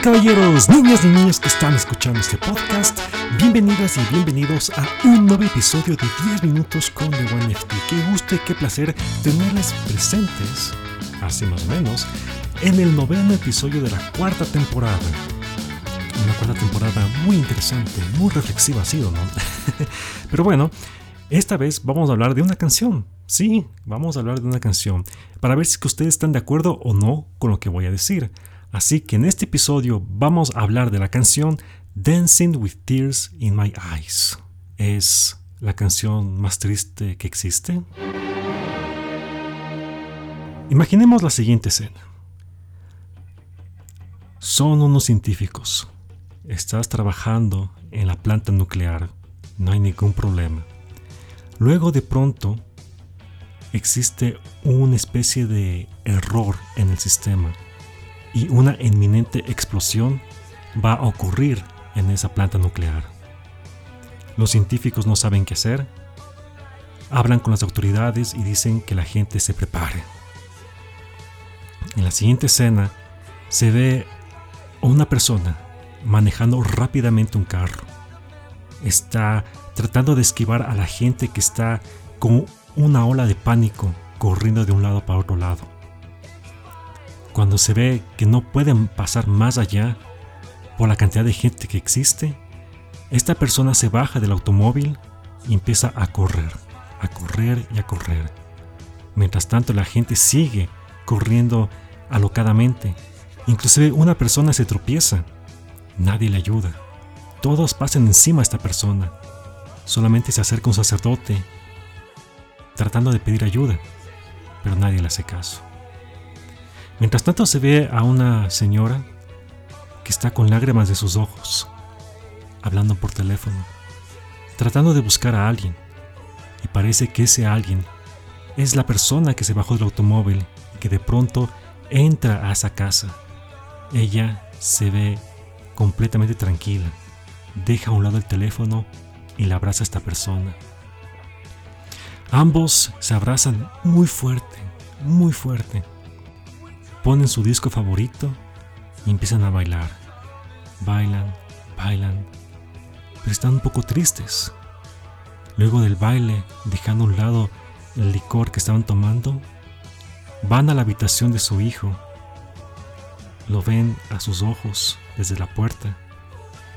caballeros, niñas y niños que están escuchando este podcast, bienvenidas y bienvenidos a un nuevo episodio de 10 minutos con The One FT. Qué gusto y qué placer tenerles presentes, así más o menos, en el noveno episodio de la cuarta temporada. Una cuarta temporada muy interesante, muy reflexiva ha sido, ¿no? Pero bueno, esta vez vamos a hablar de una canción. Sí, vamos a hablar de una canción, para ver si ustedes están de acuerdo o no con lo que voy a decir. Así que en este episodio vamos a hablar de la canción Dancing with Tears in My Eyes. ¿Es la canción más triste que existe? Imaginemos la siguiente escena. Son unos científicos. Estás trabajando en la planta nuclear. No hay ningún problema. Luego de pronto existe una especie de error en el sistema y una inminente explosión va a ocurrir en esa planta nuclear. Los científicos no saben qué hacer, hablan con las autoridades y dicen que la gente se prepare. En la siguiente escena se ve a una persona manejando rápidamente un carro. Está tratando de esquivar a la gente que está con una ola de pánico corriendo de un lado para otro lado. Cuando se ve que no pueden pasar más allá por la cantidad de gente que existe, esta persona se baja del automóvil y empieza a correr, a correr y a correr. Mientras tanto la gente sigue corriendo alocadamente. Inclusive una persona se tropieza. Nadie le ayuda. Todos pasan encima a esta persona. Solamente se acerca un sacerdote tratando de pedir ayuda, pero nadie le hace caso. Mientras tanto se ve a una señora que está con lágrimas de sus ojos, hablando por teléfono, tratando de buscar a alguien. Y parece que ese alguien es la persona que se bajó del automóvil y que de pronto entra a esa casa. Ella se ve completamente tranquila, deja a un lado el teléfono y le abraza a esta persona. Ambos se abrazan muy fuerte, muy fuerte ponen su disco favorito y empiezan a bailar. Bailan, bailan, pero están un poco tristes. Luego del baile, dejando a un lado el licor que estaban tomando, van a la habitación de su hijo. Lo ven a sus ojos desde la puerta.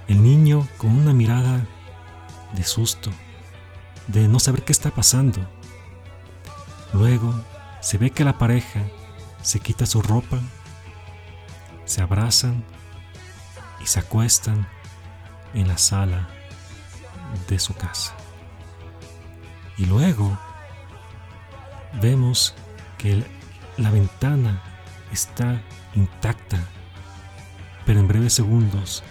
El niño con una mirada de susto, de no saber qué está pasando. Luego se ve que la pareja se quita su ropa, se abrazan y se acuestan en la sala de su casa. Y luego vemos que la ventana está intacta, pero en breves segundos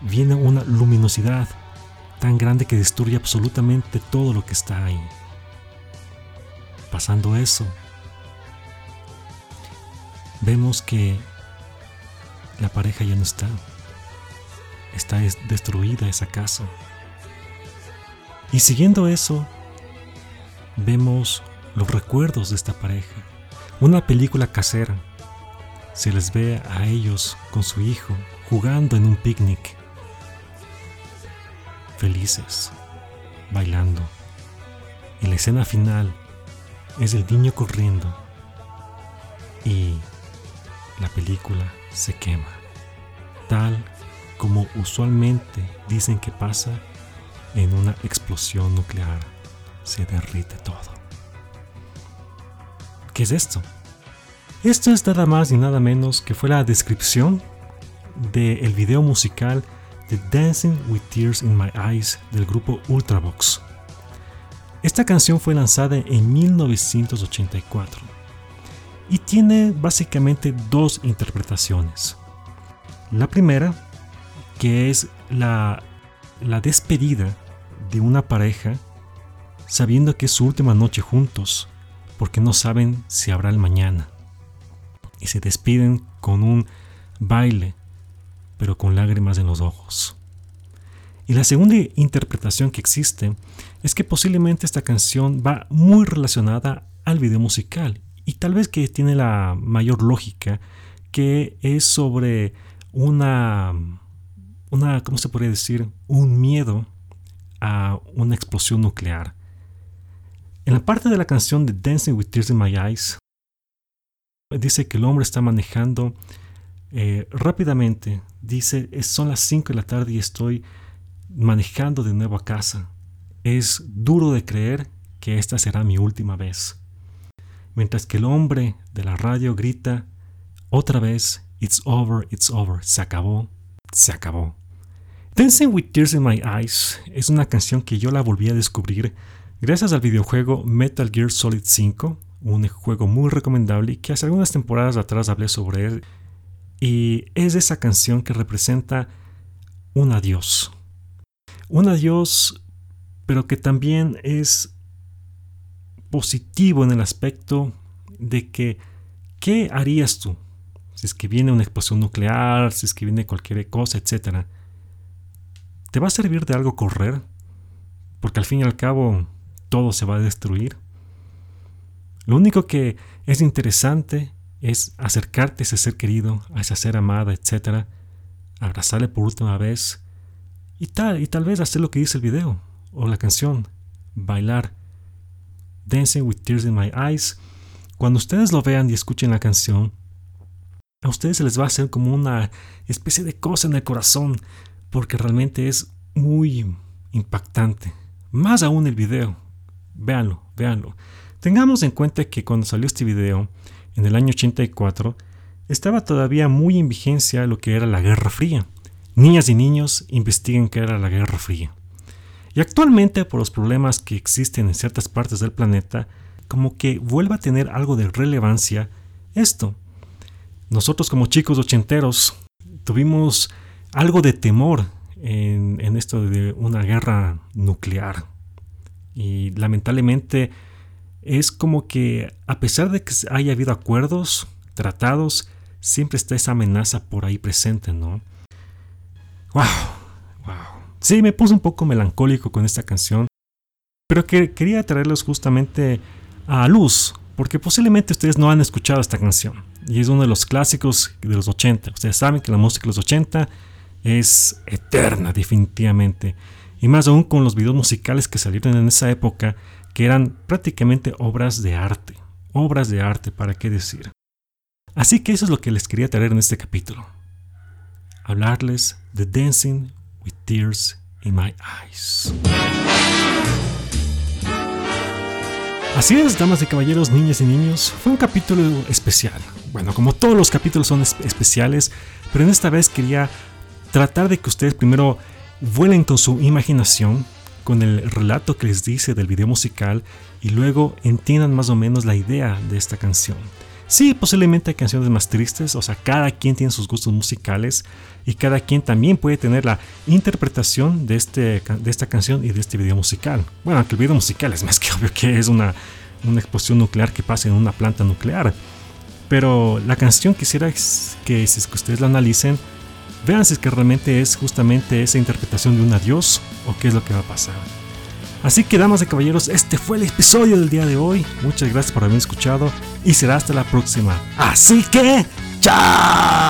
viene una luminosidad tan grande que destruye absolutamente todo lo que está ahí. Pasando eso, vemos que la pareja ya no está. Está destruida esa casa. Y siguiendo eso, vemos los recuerdos de esta pareja. Una película casera. Se les ve a ellos con su hijo jugando en un picnic. Felices, bailando. Y la escena final es el niño corriendo y la película se quema, tal como usualmente dicen que pasa en una explosión nuclear. Se derrite todo. ¿Qué es esto? Esto es nada más y nada menos que fue la descripción del video musical de Dancing with Tears in My Eyes del grupo Ultravox. Esta canción fue lanzada en 1984 y tiene básicamente dos interpretaciones. La primera, que es la, la despedida de una pareja sabiendo que es su última noche juntos, porque no saben si habrá el mañana. Y se despiden con un baile, pero con lágrimas en los ojos. Y la segunda interpretación que existe es que posiblemente esta canción va muy relacionada al video musical y tal vez que tiene la mayor lógica, que es sobre una, una, ¿cómo se podría decir? Un miedo a una explosión nuclear. En la parte de la canción de Dancing with Tears in My Eyes, dice que el hombre está manejando eh, rápidamente. Dice, son las 5 de la tarde y estoy manejando de nuevo a casa. Es duro de creer que esta será mi última vez. Mientras que el hombre de la radio grita otra vez, It's over, it's over, se acabó, se acabó. Dancing with Tears in My Eyes es una canción que yo la volví a descubrir gracias al videojuego Metal Gear Solid 5, un juego muy recomendable y que hace algunas temporadas atrás hablé sobre él. Y es esa canción que representa un adiós. Un adiós, pero que también es positivo en el aspecto de que, ¿qué harías tú? Si es que viene una explosión nuclear, si es que viene cualquier cosa, etc. ¿Te va a servir de algo correr? Porque al fin y al cabo todo se va a destruir. Lo único que es interesante es acercarte a ese ser querido, a esa ser amada, etc. Abrazarle por última vez y tal, y tal vez hacer lo que dice el video o la canción, bailar Dancing with Tears in My Eyes, cuando ustedes lo vean y escuchen la canción, a ustedes se les va a hacer como una especie de cosa en el corazón, porque realmente es muy impactante. Más aún el video. Véanlo, véanlo. Tengamos en cuenta que cuando salió este video, en el año 84, estaba todavía muy en vigencia lo que era la Guerra Fría. Niñas y niños investiguen qué era la Guerra Fría. Y actualmente, por los problemas que existen en ciertas partes del planeta, como que vuelve a tener algo de relevancia esto. Nosotros como chicos ochenteros tuvimos algo de temor en, en esto de una guerra nuclear. Y lamentablemente es como que a pesar de que haya habido acuerdos, tratados, siempre está esa amenaza por ahí presente, ¿no? ¡Wow! Sí, me puse un poco melancólico con esta canción, pero que quería traerlos justamente a luz, porque posiblemente ustedes no han escuchado esta canción, y es uno de los clásicos de los 80. Ustedes saben que la música de los 80 es eterna, definitivamente, y más aún con los videos musicales que salieron en esa época, que eran prácticamente obras de arte, obras de arte, para qué decir. Así que eso es lo que les quería traer en este capítulo. Hablarles de Dancing with tears in my eyes. Así es, damas y caballeros, niñas y niños, fue un capítulo especial. Bueno, como todos los capítulos son especiales, pero en esta vez quería tratar de que ustedes primero vuelen con su imaginación, con el relato que les dice del video musical y luego entiendan más o menos la idea de esta canción. Sí, posiblemente hay canciones más tristes, o sea, cada quien tiene sus gustos musicales y cada quien también puede tener la interpretación de, este, de esta canción y de este video musical. Bueno, aunque el video musical es más que obvio que es una, una explosión nuclear que pasa en una planta nuclear. Pero la canción quisiera que si es que ustedes la analicen, vean si es que realmente es justamente esa interpretación de un adiós o qué es lo que va a pasar. Así que damas y caballeros, este fue el episodio del día de hoy. Muchas gracias por haberme escuchado y será hasta la próxima. Así que, ¡chao!